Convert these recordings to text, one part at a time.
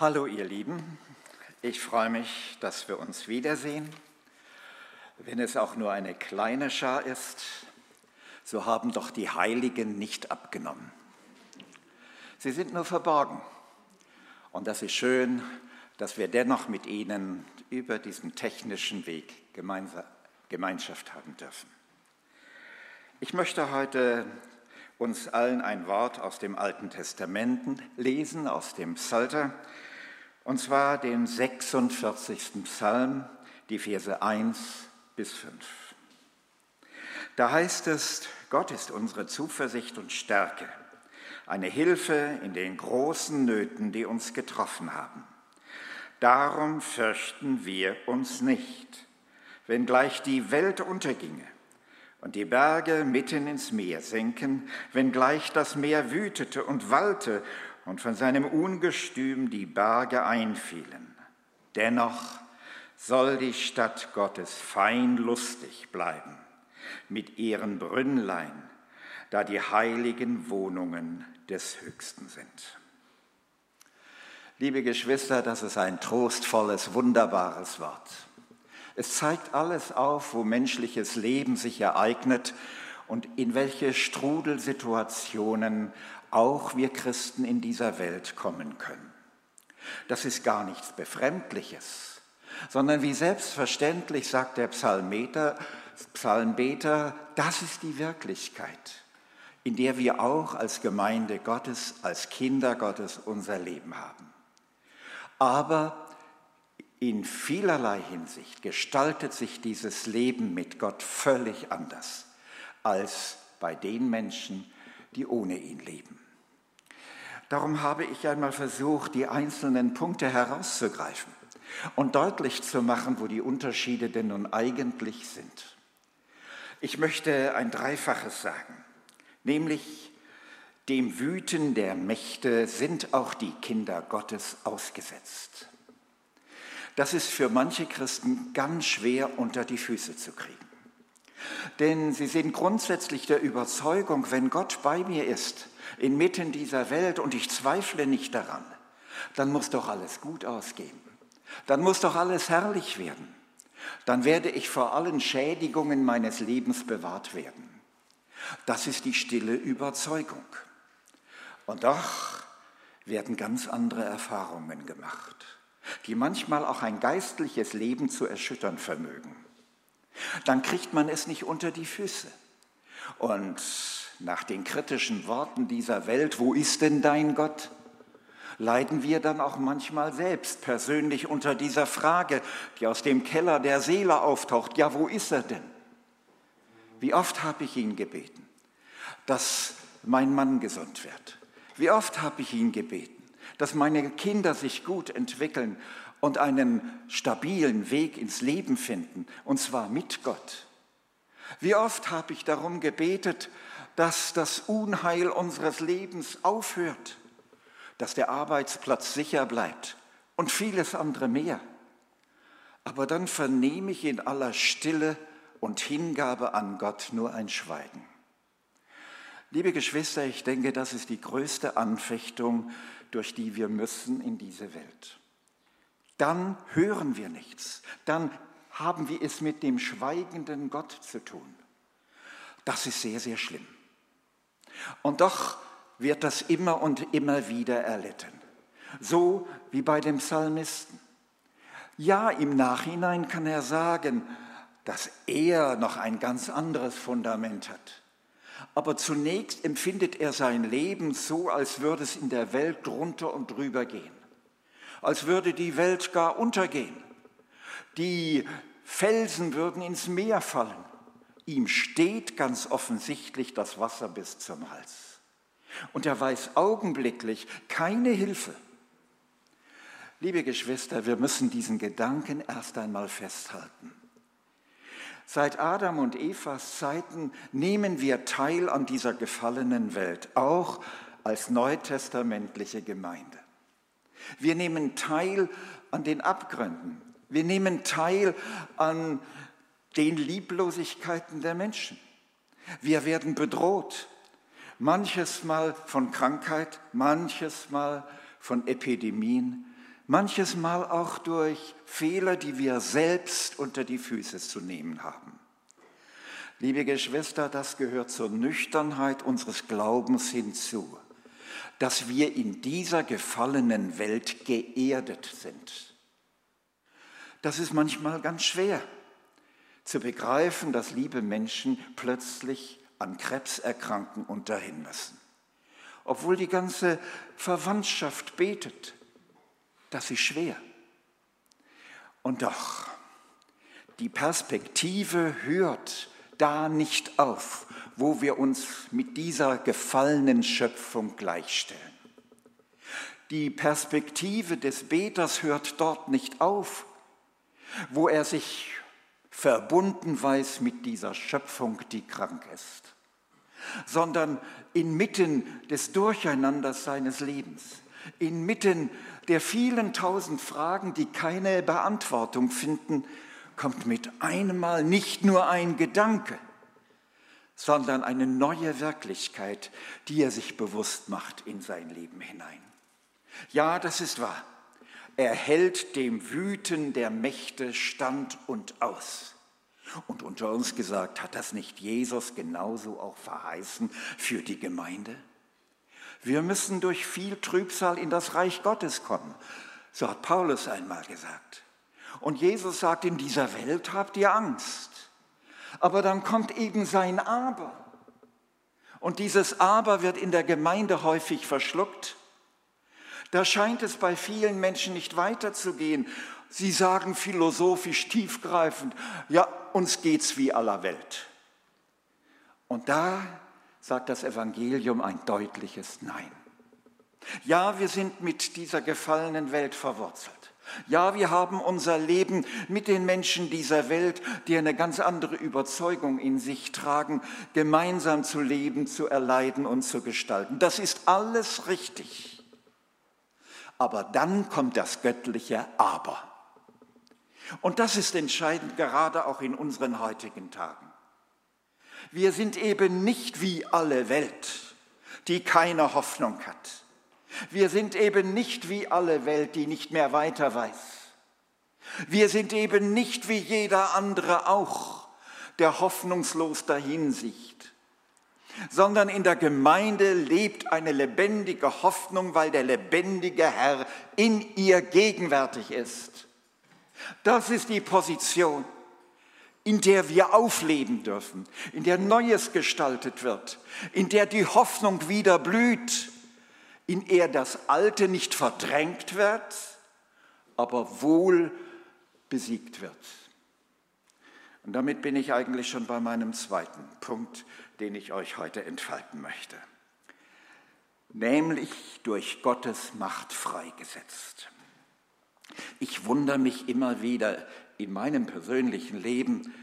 Hallo ihr Lieben, ich freue mich, dass wir uns wiedersehen. Wenn es auch nur eine kleine Schar ist, so haben doch die Heiligen nicht abgenommen. Sie sind nur verborgen. Und das ist schön, dass wir dennoch mit ihnen über diesen technischen Weg Gemeinschaft haben dürfen. Ich möchte heute uns allen ein Wort aus dem Alten Testament lesen, aus dem Psalter, und zwar den 46. Psalm, die Verse 1 bis 5. Da heißt es, Gott ist unsere Zuversicht und Stärke, eine Hilfe in den großen Nöten, die uns getroffen haben. Darum fürchten wir uns nicht, wenn gleich die Welt unterginge und die Berge mitten ins Meer senken, wenn gleich das Meer wütete und wallte und von seinem Ungestüm die Berge einfielen. Dennoch soll die Stadt Gottes fein lustig bleiben mit ihren Brünnlein, da die heiligen Wohnungen des Höchsten sind. Liebe Geschwister, das ist ein trostvolles, wunderbares Wort. Es zeigt alles auf, wo menschliches Leben sich ereignet und in welche Strudelsituationen auch wir Christen in dieser Welt kommen können. Das ist gar nichts Befremdliches, sondern wie selbstverständlich sagt der Psalmeter, Psalmbeter, das ist die Wirklichkeit, in der wir auch als Gemeinde Gottes, als Kinder Gottes unser Leben haben. Aber in vielerlei Hinsicht gestaltet sich dieses Leben mit Gott völlig anders als bei den Menschen, die ohne ihn leben. Darum habe ich einmal versucht, die einzelnen Punkte herauszugreifen und deutlich zu machen, wo die Unterschiede denn nun eigentlich sind. Ich möchte ein Dreifaches sagen, nämlich dem Wüten der Mächte sind auch die Kinder Gottes ausgesetzt. Das ist für manche Christen ganz schwer unter die Füße zu kriegen. Denn sie sind grundsätzlich der Überzeugung, wenn Gott bei mir ist, inmitten dieser Welt und ich zweifle nicht daran, dann muss doch alles gut ausgehen. Dann muss doch alles herrlich werden. Dann werde ich vor allen Schädigungen meines Lebens bewahrt werden. Das ist die stille Überzeugung. Und doch werden ganz andere Erfahrungen gemacht, die manchmal auch ein geistliches Leben zu erschüttern vermögen. Dann kriegt man es nicht unter die Füße. Und nach den kritischen Worten dieser Welt, wo ist denn dein Gott? leiden wir dann auch manchmal selbst persönlich unter dieser Frage, die aus dem Keller der Seele auftaucht. Ja, wo ist er denn? Wie oft habe ich ihn gebeten, dass mein Mann gesund wird? Wie oft habe ich ihn gebeten, dass meine Kinder sich gut entwickeln und einen stabilen Weg ins Leben finden, und zwar mit Gott? Wie oft habe ich darum gebetet, dass das Unheil unseres Lebens aufhört, dass der Arbeitsplatz sicher bleibt und vieles andere mehr. Aber dann vernehme ich in aller Stille und Hingabe an Gott nur ein Schweigen. Liebe Geschwister, ich denke, das ist die größte Anfechtung, durch die wir müssen in diese Welt. Dann hören wir nichts, dann haben wir es mit dem schweigenden Gott zu tun. Das ist sehr, sehr schlimm. Und doch wird das immer und immer wieder erlitten. So wie bei dem Psalmisten. Ja, im Nachhinein kann er sagen, dass er noch ein ganz anderes Fundament hat. Aber zunächst empfindet er sein Leben so, als würde es in der Welt drunter und drüber gehen. Als würde die Welt gar untergehen. Die Felsen würden ins Meer fallen. Ihm steht ganz offensichtlich das Wasser bis zum Hals. Und er weiß augenblicklich keine Hilfe. Liebe Geschwister, wir müssen diesen Gedanken erst einmal festhalten. Seit Adam und Evas Zeiten nehmen wir teil an dieser gefallenen Welt, auch als neutestamentliche Gemeinde. Wir nehmen teil an den Abgründen. Wir nehmen teil an den Lieblosigkeiten der Menschen. Wir werden bedroht, manches Mal von Krankheit, manches Mal von Epidemien, manches Mal auch durch Fehler, die wir selbst unter die Füße zu nehmen haben. Liebe Geschwister, das gehört zur Nüchternheit unseres Glaubens hinzu, dass wir in dieser gefallenen Welt geerdet sind. Das ist manchmal ganz schwer zu begreifen, dass liebe Menschen plötzlich an Krebs erkranken und dahin müssen. Obwohl die ganze Verwandtschaft betet, das ist schwer. Und doch, die Perspektive hört da nicht auf, wo wir uns mit dieser gefallenen Schöpfung gleichstellen. Die Perspektive des Beters hört dort nicht auf, wo er sich verbunden weiß mit dieser Schöpfung, die krank ist, sondern inmitten des Durcheinanders seines Lebens, inmitten der vielen tausend Fragen, die keine Beantwortung finden, kommt mit einem Mal nicht nur ein Gedanke, sondern eine neue Wirklichkeit, die er sich bewusst macht in sein Leben hinein. Ja, das ist wahr. Er hält dem Wüten der Mächte Stand und aus. Und unter uns gesagt, hat das nicht Jesus genauso auch verheißen für die Gemeinde? Wir müssen durch viel Trübsal in das Reich Gottes kommen. So hat Paulus einmal gesagt. Und Jesus sagt, in dieser Welt habt ihr Angst. Aber dann kommt eben sein Aber. Und dieses Aber wird in der Gemeinde häufig verschluckt. Da scheint es bei vielen Menschen nicht weiterzugehen. Sie sagen philosophisch tiefgreifend, ja, uns geht's wie aller Welt. Und da sagt das Evangelium ein deutliches Nein. Ja, wir sind mit dieser gefallenen Welt verwurzelt. Ja, wir haben unser Leben mit den Menschen dieser Welt, die eine ganz andere Überzeugung in sich tragen, gemeinsam zu leben, zu erleiden und zu gestalten. Das ist alles richtig. Aber dann kommt das göttliche Aber. Und das ist entscheidend, gerade auch in unseren heutigen Tagen. Wir sind eben nicht wie alle Welt, die keine Hoffnung hat. Wir sind eben nicht wie alle Welt, die nicht mehr weiter weiß. Wir sind eben nicht wie jeder andere auch, der hoffnungslos dahinsicht, sondern in der Gemeinde lebt eine lebendige Hoffnung, weil der lebendige Herr in ihr gegenwärtig ist. Das ist die Position, in der wir aufleben dürfen, in der Neues gestaltet wird, in der die Hoffnung wieder blüht in der das Alte nicht verdrängt wird, aber wohl besiegt wird. Und damit bin ich eigentlich schon bei meinem zweiten Punkt, den ich euch heute entfalten möchte. Nämlich durch Gottes Macht freigesetzt. Ich wundere mich immer wieder in meinem persönlichen Leben,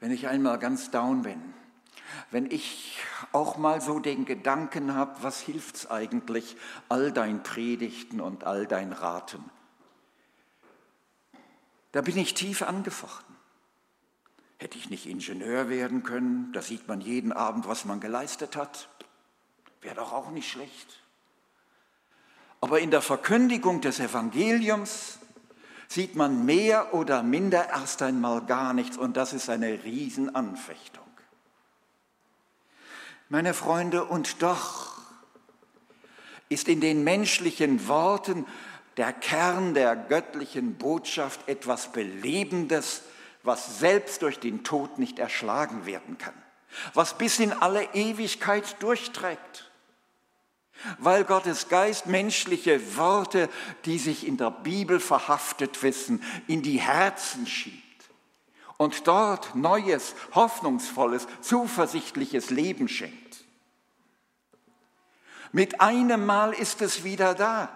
wenn ich einmal ganz down bin, wenn ich auch mal so den Gedanken habe, was hilft's eigentlich, all dein Predigten und all dein Raten? Da bin ich tief angefochten. Hätte ich nicht Ingenieur werden können, da sieht man jeden Abend, was man geleistet hat. Wäre doch auch nicht schlecht. Aber in der Verkündigung des Evangeliums sieht man mehr oder minder erst einmal gar nichts und das ist eine Riesenanfechtung. Meine Freunde, und doch ist in den menschlichen Worten der Kern der göttlichen Botschaft etwas Belebendes, was selbst durch den Tod nicht erschlagen werden kann, was bis in alle Ewigkeit durchträgt, weil Gottes Geist menschliche Worte, die sich in der Bibel verhaftet wissen, in die Herzen schiebt und dort neues, hoffnungsvolles, zuversichtliches Leben schenkt. Mit einem Mal ist es wieder da.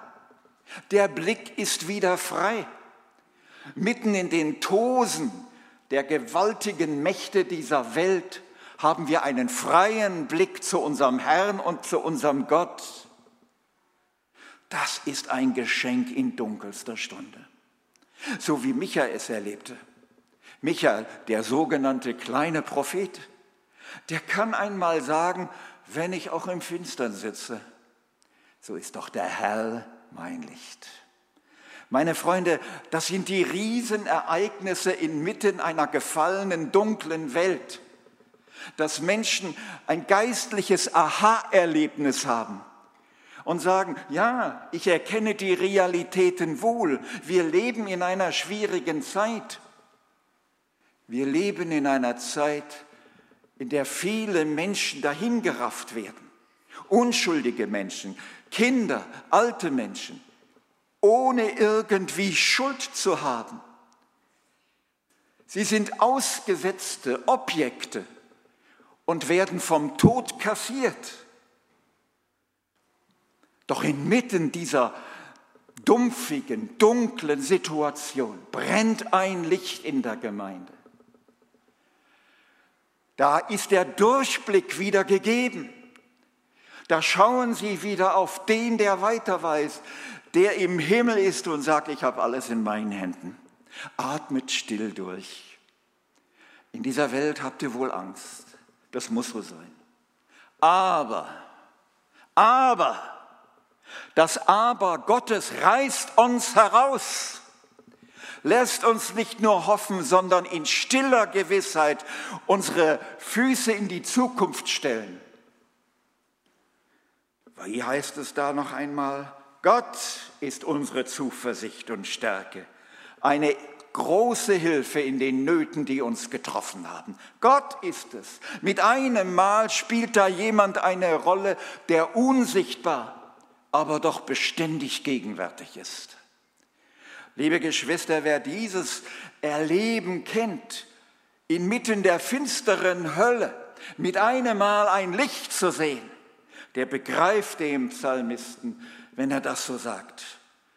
Der Blick ist wieder frei. Mitten in den Tosen der gewaltigen Mächte dieser Welt haben wir einen freien Blick zu unserem Herrn und zu unserem Gott. Das ist ein Geschenk in dunkelster Stunde, so wie Michael es erlebte. Michael, der sogenannte kleine Prophet, der kann einmal sagen, wenn ich auch im Finstern sitze, so ist doch der Herr mein Licht. Meine Freunde, das sind die Riesenereignisse inmitten einer gefallenen, dunklen Welt, dass Menschen ein geistliches Aha-Erlebnis haben und sagen, ja, ich erkenne die Realitäten wohl. Wir leben in einer schwierigen Zeit. Wir leben in einer Zeit, in der viele Menschen dahingerafft werden. Unschuldige Menschen, Kinder, alte Menschen, ohne irgendwie Schuld zu haben. Sie sind ausgesetzte Objekte und werden vom Tod kassiert. Doch inmitten dieser dumpfigen, dunklen Situation brennt ein Licht in der Gemeinde. Da ist der Durchblick wieder gegeben. Da schauen sie wieder auf den, der weiter weiß, der im Himmel ist und sagt, ich habe alles in meinen Händen. Atmet still durch. In dieser Welt habt ihr wohl Angst. Das muss so sein. Aber, aber, das Aber Gottes reißt uns heraus, lässt uns nicht nur hoffen, sondern in stiller Gewissheit unsere Füße in die Zukunft stellen. Wie heißt es da noch einmal? Gott ist unsere Zuversicht und Stärke, eine große Hilfe in den Nöten, die uns getroffen haben. Gott ist es. Mit einem Mal spielt da jemand eine Rolle, der unsichtbar, aber doch beständig gegenwärtig ist. Liebe Geschwister, wer dieses Erleben kennt, inmitten der finsteren Hölle mit einem Mal ein Licht zu sehen, der begreift dem Psalmisten, wenn er das so sagt.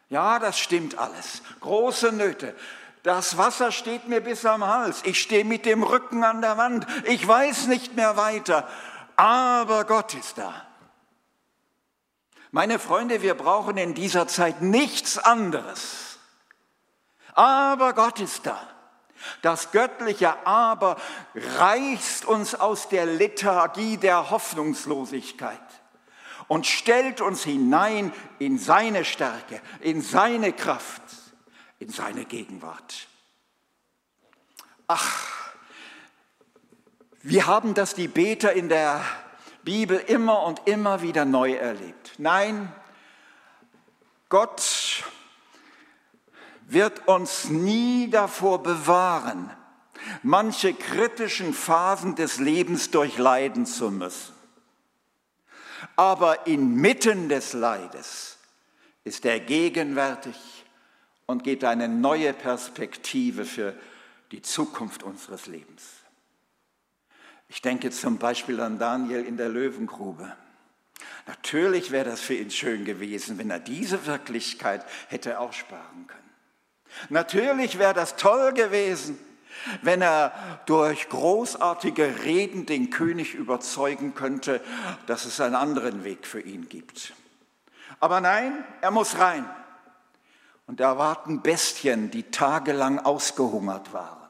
Ja, das stimmt alles. Große Nöte. Das Wasser steht mir bis am Hals. Ich stehe mit dem Rücken an der Wand. Ich weiß nicht mehr weiter. Aber Gott ist da. Meine Freunde, wir brauchen in dieser Zeit nichts anderes. Aber Gott ist da. Das göttliche Aber reißt uns aus der Lethargie der Hoffnungslosigkeit und stellt uns hinein in seine Stärke, in seine Kraft, in seine Gegenwart. Ach, wir haben das die Beter in der Bibel immer und immer wieder neu erlebt. Nein, Gott wird uns nie davor bewahren, manche kritischen Phasen des Lebens durchleiden zu müssen. Aber inmitten des Leides ist er gegenwärtig und gibt eine neue Perspektive für die Zukunft unseres Lebens. Ich denke zum Beispiel an Daniel in der Löwengrube. Natürlich wäre das für ihn schön gewesen, wenn er diese Wirklichkeit hätte aussparen können. Natürlich wäre das toll gewesen, wenn er durch großartige Reden den König überzeugen könnte, dass es einen anderen Weg für ihn gibt. Aber nein, er muss rein. Und da warten Bestien, die tagelang ausgehungert waren.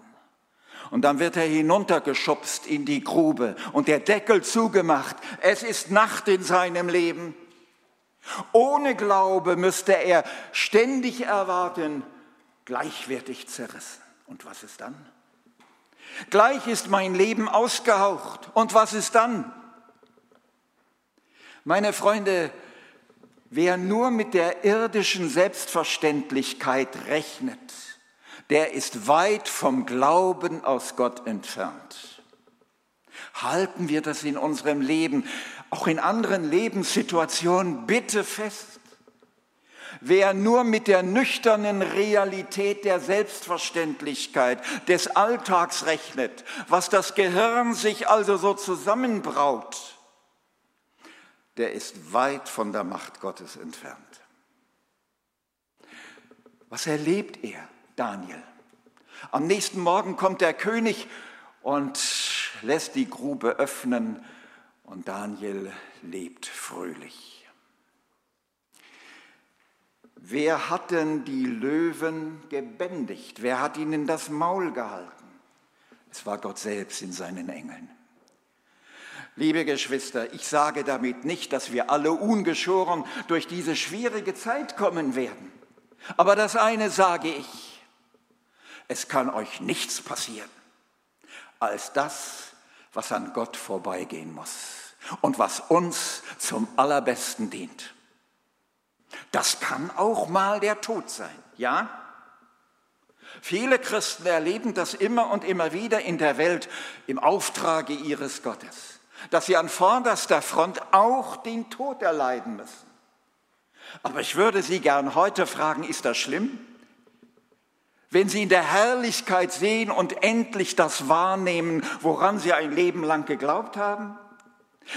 Und dann wird er hinuntergeschubst in die Grube und der Deckel zugemacht. Es ist Nacht in seinem Leben. Ohne Glaube müsste er ständig erwarten, gleichwertig zerrissen. Und was ist dann? Gleich ist mein Leben ausgehaucht. Und was ist dann? Meine Freunde, wer nur mit der irdischen Selbstverständlichkeit rechnet, der ist weit vom Glauben aus Gott entfernt. Halten wir das in unserem Leben, auch in anderen Lebenssituationen bitte fest. Wer nur mit der nüchternen Realität der Selbstverständlichkeit des Alltags rechnet, was das Gehirn sich also so zusammenbraut, der ist weit von der Macht Gottes entfernt. Was erlebt er, Daniel? Am nächsten Morgen kommt der König und lässt die Grube öffnen und Daniel lebt fröhlich. Wer hat denn die Löwen gebändigt? Wer hat ihnen das Maul gehalten? Es war Gott selbst in seinen Engeln. Liebe Geschwister, ich sage damit nicht, dass wir alle ungeschoren durch diese schwierige Zeit kommen werden. Aber das eine sage ich, es kann euch nichts passieren als das, was an Gott vorbeigehen muss und was uns zum allerbesten dient. Das kann auch mal der Tod sein, ja? Viele Christen erleben das immer und immer wieder in der Welt im Auftrage ihres Gottes, dass sie an vorderster Front auch den Tod erleiden müssen. Aber ich würde Sie gern heute fragen, ist das schlimm? Wenn Sie in der Herrlichkeit sehen und endlich das wahrnehmen, woran Sie ein Leben lang geglaubt haben?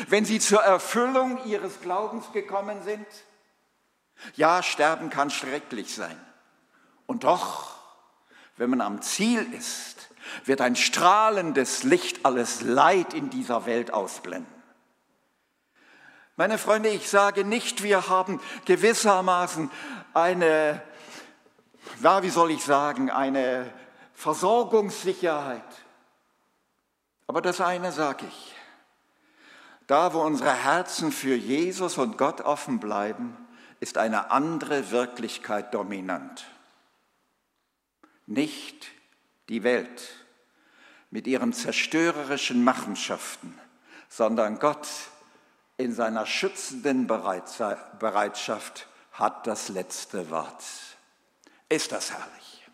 Wenn Sie zur Erfüllung Ihres Glaubens gekommen sind? Ja, sterben kann schrecklich sein. Und doch, wenn man am Ziel ist, wird ein strahlendes Licht alles Leid in dieser Welt ausblenden. Meine Freunde, ich sage nicht, wir haben gewissermaßen eine, ja, wie soll ich sagen, eine Versorgungssicherheit. Aber das eine sage ich. Da, wo unsere Herzen für Jesus und Gott offen bleiben, ist eine andere Wirklichkeit dominant. Nicht die Welt mit ihren zerstörerischen Machenschaften, sondern Gott in seiner schützenden Bereitschaft hat das letzte Wort. Ist das herrlich?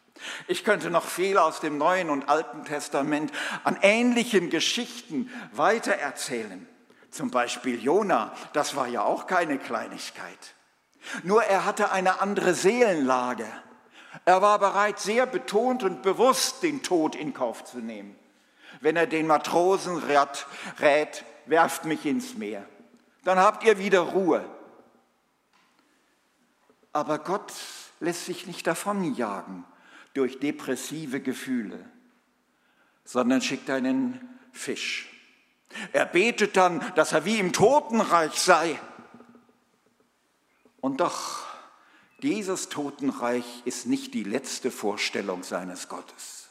Ich könnte noch viel aus dem Neuen und Alten Testament an ähnlichen Geschichten weitererzählen. Zum Beispiel Jona, das war ja auch keine Kleinigkeit. Nur er hatte eine andere Seelenlage. Er war bereit, sehr betont und bewusst den Tod in Kauf zu nehmen. Wenn er den Matrosen rät, rät werft mich ins Meer dann habt ihr wieder Ruhe. Aber Gott lässt sich nicht davonjagen durch depressive Gefühle, sondern schickt einen Fisch. Er betet dann, dass er wie im Totenreich sei. Und doch, dieses Totenreich ist nicht die letzte Vorstellung seines Gottes.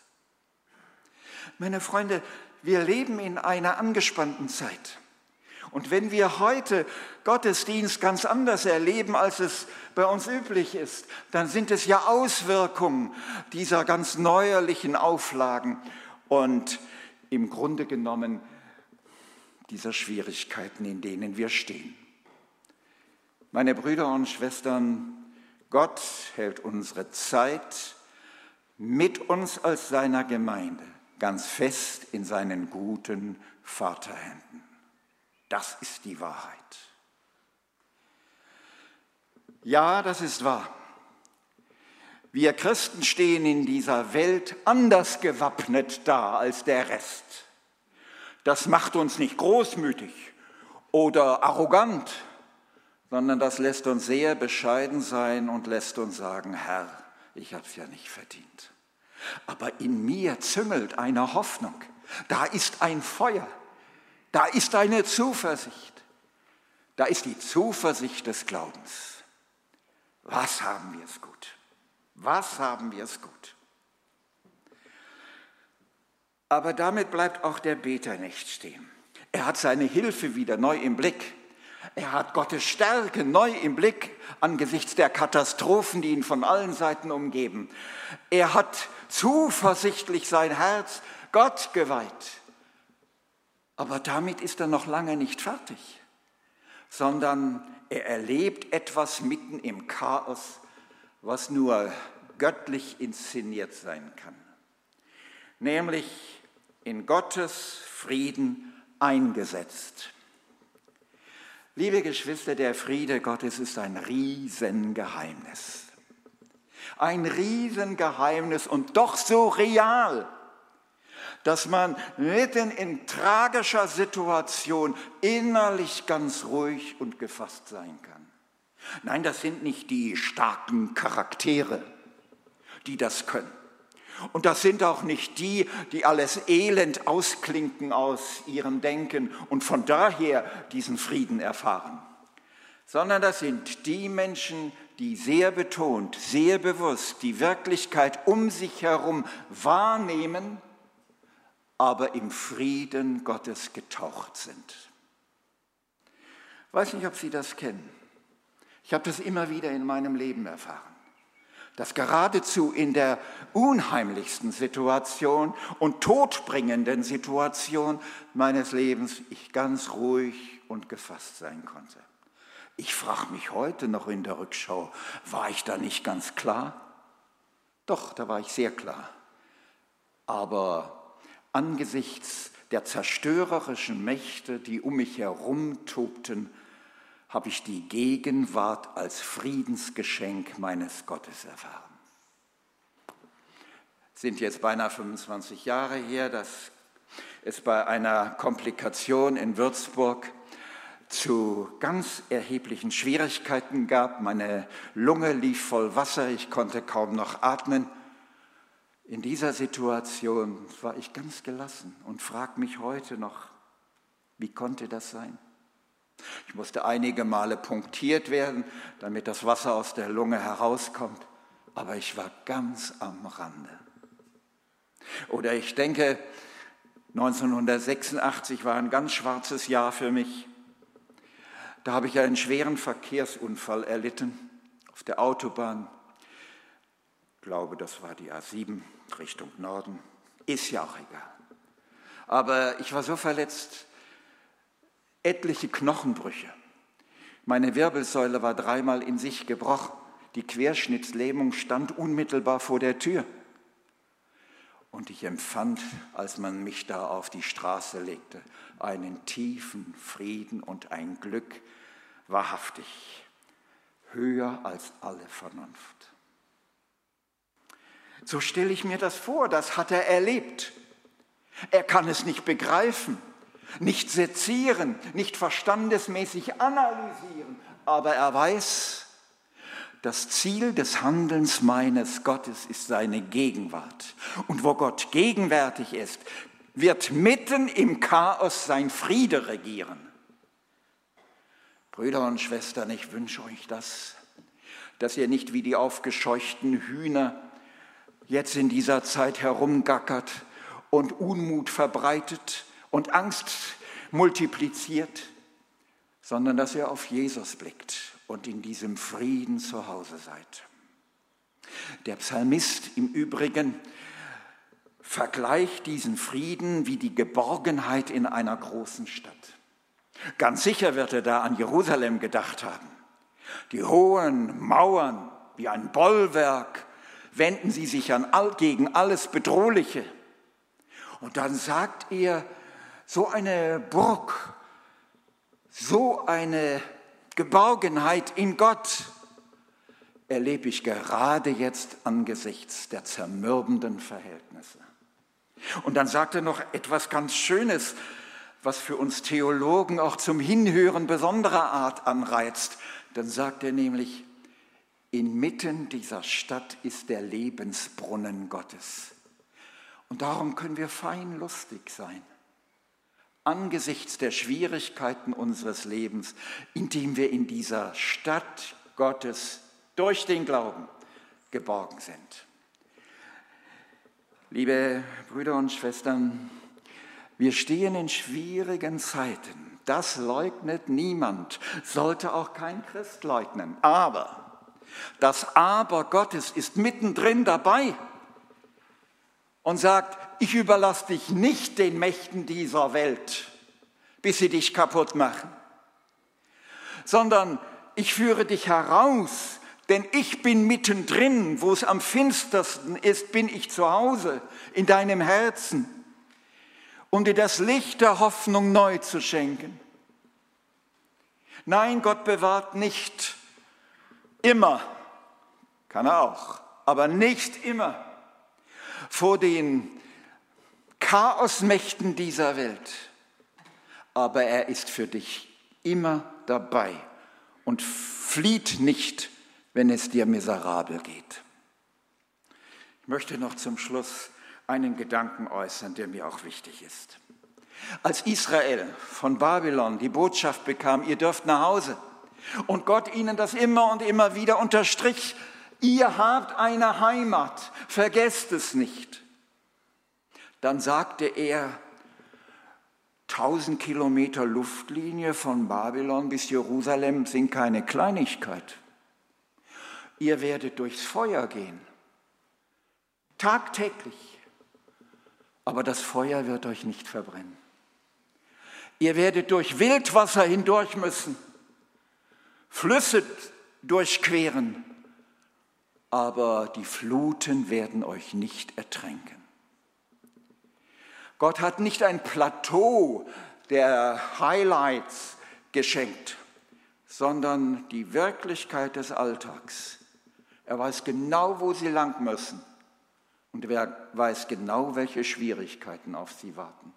Meine Freunde, wir leben in einer angespannten Zeit. Und wenn wir heute Gottesdienst ganz anders erleben, als es bei uns üblich ist, dann sind es ja Auswirkungen dieser ganz neuerlichen Auflagen und im Grunde genommen dieser Schwierigkeiten, in denen wir stehen. Meine Brüder und Schwestern, Gott hält unsere Zeit mit uns als seiner Gemeinde ganz fest in seinen guten Vaterhänden. Das ist die Wahrheit. Ja, das ist wahr. Wir Christen stehen in dieser Welt anders gewappnet da als der Rest. Das macht uns nicht großmütig oder arrogant, sondern das lässt uns sehr bescheiden sein und lässt uns sagen, Herr, ich habe es ja nicht verdient. Aber in mir züngelt eine Hoffnung, da ist ein Feuer, da ist eine Zuversicht. Da ist die Zuversicht des Glaubens. Was haben wir es gut? Was haben wir es gut? Aber damit bleibt auch der Beter nicht stehen. Er hat seine Hilfe wieder neu im Blick. Er hat Gottes Stärke neu im Blick angesichts der Katastrophen, die ihn von allen Seiten umgeben. Er hat zuversichtlich sein Herz Gott geweiht. Aber damit ist er noch lange nicht fertig, sondern er erlebt etwas mitten im Chaos, was nur göttlich inszeniert sein kann. Nämlich in Gottes Frieden eingesetzt. Liebe Geschwister, der Friede Gottes ist ein Riesengeheimnis. Ein Riesengeheimnis und doch so real dass man mitten in tragischer Situation innerlich ganz ruhig und gefasst sein kann. Nein, das sind nicht die starken Charaktere, die das können. Und das sind auch nicht die, die alles elend ausklinken aus ihrem Denken und von daher diesen Frieden erfahren, sondern das sind die Menschen, die sehr betont, sehr bewusst die Wirklichkeit um sich herum wahrnehmen aber im Frieden Gottes getaucht sind. Ich weiß nicht, ob Sie das kennen. Ich habe das immer wieder in meinem Leben erfahren. Dass geradezu in der unheimlichsten Situation und todbringenden Situation meines Lebens ich ganz ruhig und gefasst sein konnte. Ich frage mich heute noch in der Rückschau, war ich da nicht ganz klar? Doch, da war ich sehr klar. Aber angesichts der zerstörerischen Mächte, die um mich herum tobten, habe ich die Gegenwart als Friedensgeschenk meines Gottes erfahren. Sind jetzt beinahe 25 Jahre her, dass es bei einer Komplikation in Würzburg zu ganz erheblichen Schwierigkeiten gab. Meine Lunge lief voll Wasser, ich konnte kaum noch atmen. In dieser Situation war ich ganz gelassen und frage mich heute noch, wie konnte das sein? Ich musste einige Male punktiert werden, damit das Wasser aus der Lunge herauskommt, aber ich war ganz am Rande. Oder ich denke, 1986 war ein ganz schwarzes Jahr für mich. Da habe ich einen schweren Verkehrsunfall erlitten auf der Autobahn. Ich glaube, das war die A7 Richtung Norden. Ist ja auch egal. Aber ich war so verletzt, etliche Knochenbrüche. Meine Wirbelsäule war dreimal in sich gebrochen. Die Querschnittslähmung stand unmittelbar vor der Tür. Und ich empfand, als man mich da auf die Straße legte, einen tiefen Frieden und ein Glück, wahrhaftig, höher als alle Vernunft. So stelle ich mir das vor, das hat er erlebt. Er kann es nicht begreifen nicht sezieren, nicht verstandesmäßig analysieren, aber er weiß, das Ziel des Handelns meines Gottes ist seine Gegenwart. Und wo Gott gegenwärtig ist, wird mitten im Chaos sein Friede regieren. Brüder und Schwestern, ich wünsche euch das, dass ihr nicht wie die aufgescheuchten Hühner jetzt in dieser Zeit herumgackert und Unmut verbreitet, und Angst multipliziert, sondern dass ihr auf Jesus blickt und in diesem Frieden zu Hause seid. Der Psalmist im Übrigen vergleicht diesen Frieden wie die Geborgenheit in einer großen Stadt. Ganz sicher wird er da an Jerusalem gedacht haben. Die hohen Mauern wie ein Bollwerk wenden sie sich an all, gegen alles Bedrohliche. Und dann sagt er, so eine Burg, so eine Geborgenheit in Gott erlebe ich gerade jetzt angesichts der zermürbenden Verhältnisse. Und dann sagt er noch etwas ganz Schönes, was für uns Theologen auch zum Hinhören besonderer Art anreizt. Dann sagt er nämlich, inmitten dieser Stadt ist der Lebensbrunnen Gottes. Und darum können wir fein lustig sein angesichts der Schwierigkeiten unseres Lebens, indem wir in dieser Stadt Gottes durch den Glauben geborgen sind. Liebe Brüder und Schwestern, wir stehen in schwierigen Zeiten. Das leugnet niemand, sollte auch kein Christ leugnen. Aber das Aber Gottes ist mittendrin dabei und sagt, ich überlasse dich nicht den Mächten dieser Welt, bis sie dich kaputt machen, sondern ich führe dich heraus, denn ich bin mittendrin, wo es am finstersten ist, bin ich zu Hause in deinem Herzen, um dir das Licht der Hoffnung neu zu schenken. Nein, Gott bewahrt nicht immer, kann er auch, aber nicht immer vor den Chaosmächten dieser Welt. Aber er ist für dich immer dabei und flieht nicht, wenn es dir miserabel geht. Ich möchte noch zum Schluss einen Gedanken äußern, der mir auch wichtig ist. Als Israel von Babylon die Botschaft bekam, ihr dürft nach Hause, und Gott ihnen das immer und immer wieder unterstrich, ihr habt eine Heimat, vergesst es nicht. Dann sagte er, 1000 Kilometer Luftlinie von Babylon bis Jerusalem sind keine Kleinigkeit. Ihr werdet durchs Feuer gehen, tagtäglich, aber das Feuer wird euch nicht verbrennen. Ihr werdet durch Wildwasser hindurch müssen, Flüsse durchqueren, aber die Fluten werden euch nicht ertränken. Gott hat nicht ein Plateau der Highlights geschenkt, sondern die Wirklichkeit des Alltags. Er weiß genau, wo sie lang müssen und er weiß genau, welche Schwierigkeiten auf sie warten.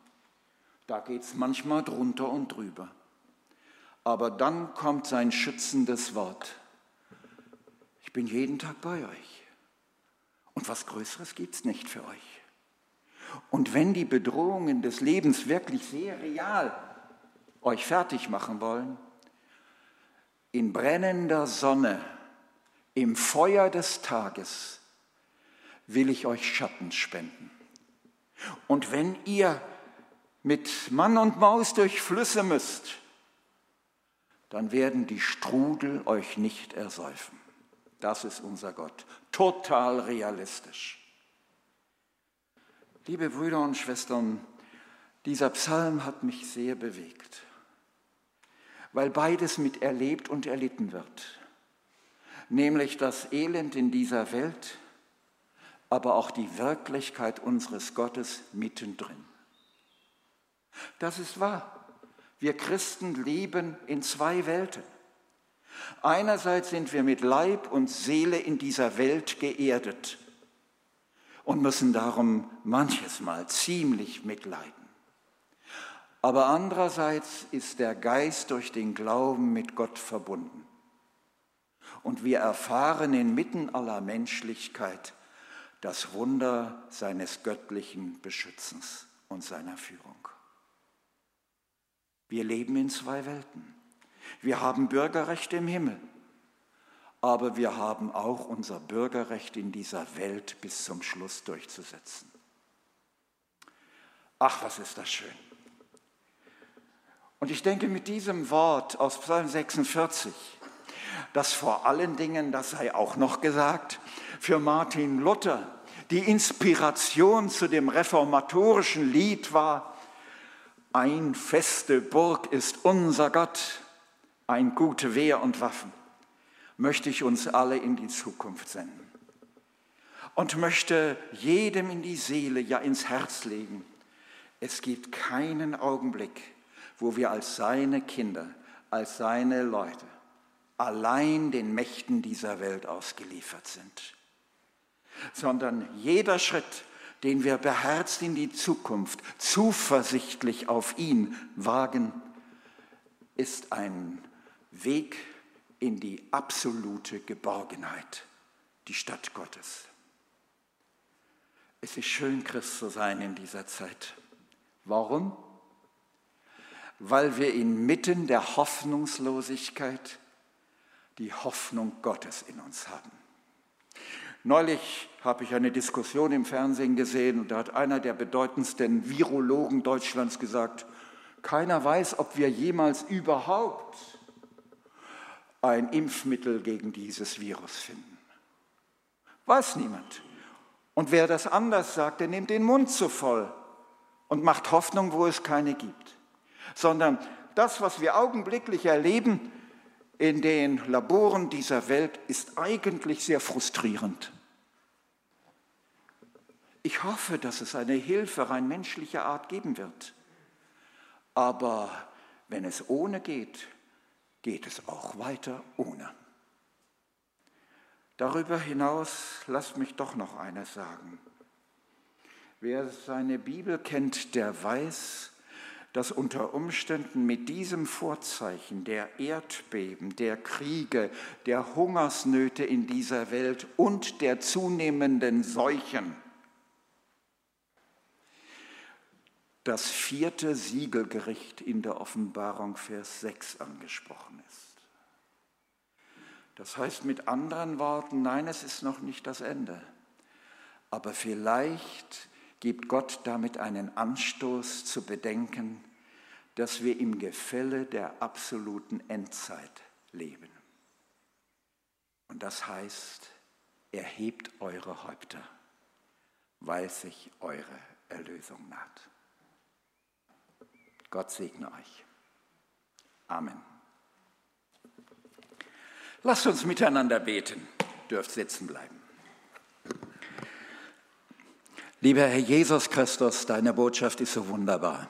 Da geht es manchmal drunter und drüber. Aber dann kommt sein schützendes Wort. Ich bin jeden Tag bei euch. Und was Größeres gibt es nicht für euch. Und wenn die Bedrohungen des Lebens wirklich sehr real euch fertig machen wollen, in brennender Sonne, im Feuer des Tages will ich euch Schatten spenden. Und wenn ihr mit Mann und Maus durch Flüsse müsst, dann werden die Strudel euch nicht ersäufen. Das ist unser Gott. Total realistisch. Liebe Brüder und Schwestern, dieser Psalm hat mich sehr bewegt weil beides mit erlebt und erlitten wird, nämlich das Elend in dieser Welt, aber auch die Wirklichkeit unseres Gottes mittendrin. Das ist wahr. Wir Christen leben in zwei Welten. Einerseits sind wir mit Leib und Seele in dieser Welt geerdet und müssen darum manches Mal ziemlich mitleiden. Aber andererseits ist der Geist durch den Glauben mit Gott verbunden. Und wir erfahren inmitten aller Menschlichkeit das Wunder seines göttlichen Beschützens und seiner Führung. Wir leben in zwei Welten. Wir haben Bürgerrecht im Himmel, aber wir haben auch unser Bürgerrecht in dieser Welt bis zum Schluss durchzusetzen. Ach, was ist das schön. Und ich denke mit diesem Wort aus Psalm 46, dass vor allen Dingen, das sei auch noch gesagt, für Martin Luther die Inspiration zu dem reformatorischen Lied war, ein feste Burg ist unser Gott, ein gute Wehr und Waffen, möchte ich uns alle in die Zukunft senden und möchte jedem in die Seele, ja ins Herz legen. Es gibt keinen Augenblick, wo wir als seine Kinder, als seine Leute allein den Mächten dieser Welt ausgeliefert sind, sondern jeder Schritt, den wir beherzt in die Zukunft, zuversichtlich auf ihn wagen, ist ein Weg in die absolute Geborgenheit, die Stadt Gottes. Es ist schön, Christ zu sein in dieser Zeit. Warum? weil wir inmitten der Hoffnungslosigkeit die Hoffnung Gottes in uns haben. Neulich habe ich eine Diskussion im Fernsehen gesehen und da hat einer der bedeutendsten Virologen Deutschlands gesagt, keiner weiß, ob wir jemals überhaupt ein Impfmittel gegen dieses Virus finden. Weiß niemand. Und wer das anders sagt, der nimmt den Mund zu voll und macht Hoffnung, wo es keine gibt sondern das, was wir augenblicklich erleben in den Laboren dieser Welt, ist eigentlich sehr frustrierend. Ich hoffe, dass es eine Hilfe rein menschlicher Art geben wird. Aber wenn es ohne geht, geht es auch weiter ohne. Darüber hinaus lasst mich doch noch eines sagen. Wer seine Bibel kennt, der weiß, dass unter Umständen mit diesem Vorzeichen der Erdbeben, der Kriege, der Hungersnöte in dieser Welt und der zunehmenden Seuchen das vierte Siegelgericht in der Offenbarung Vers 6 angesprochen ist. Das heißt mit anderen Worten, nein, es ist noch nicht das Ende. Aber vielleicht gibt Gott damit einen Anstoß zu bedenken, dass wir im Gefälle der absoluten Endzeit leben. Und das heißt, erhebt eure Häupter, weil sich eure Erlösung naht. Gott segne euch. Amen. Lasst uns miteinander beten. Dürft sitzen bleiben. Lieber Herr Jesus Christus, deine Botschaft ist so wunderbar.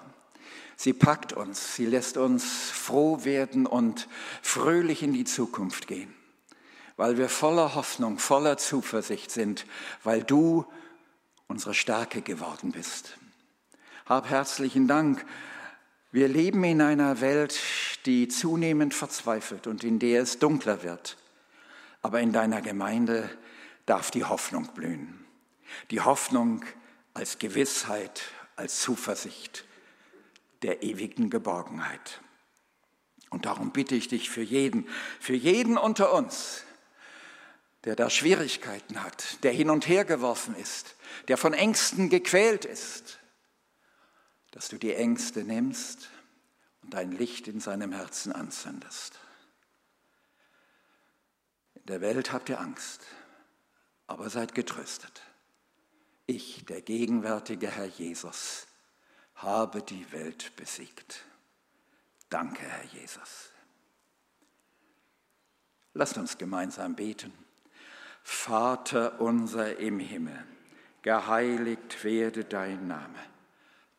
Sie packt uns, sie lässt uns froh werden und fröhlich in die Zukunft gehen, weil wir voller Hoffnung, voller Zuversicht sind, weil du unsere Stärke geworden bist. Hab herzlichen Dank. Wir leben in einer Welt, die zunehmend verzweifelt und in der es dunkler wird. Aber in deiner Gemeinde darf die Hoffnung blühen. Die Hoffnung als Gewissheit, als Zuversicht der ewigen Geborgenheit. Und darum bitte ich dich für jeden, für jeden unter uns, der da Schwierigkeiten hat, der hin und her geworfen ist, der von Ängsten gequält ist, dass du die Ängste nimmst und dein Licht in seinem Herzen anzündest. In der Welt habt ihr Angst, aber seid getröstet. Ich, der gegenwärtige Herr Jesus, habe die Welt besiegt. Danke, Herr Jesus. Lasst uns gemeinsam beten. Vater unser im Himmel, geheiligt werde dein Name,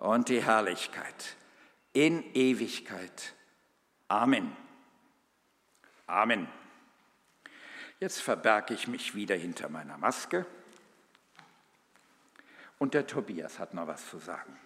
und die Herrlichkeit in Ewigkeit. Amen. Amen. Jetzt verberge ich mich wieder hinter meiner Maske. Und der Tobias hat noch was zu sagen.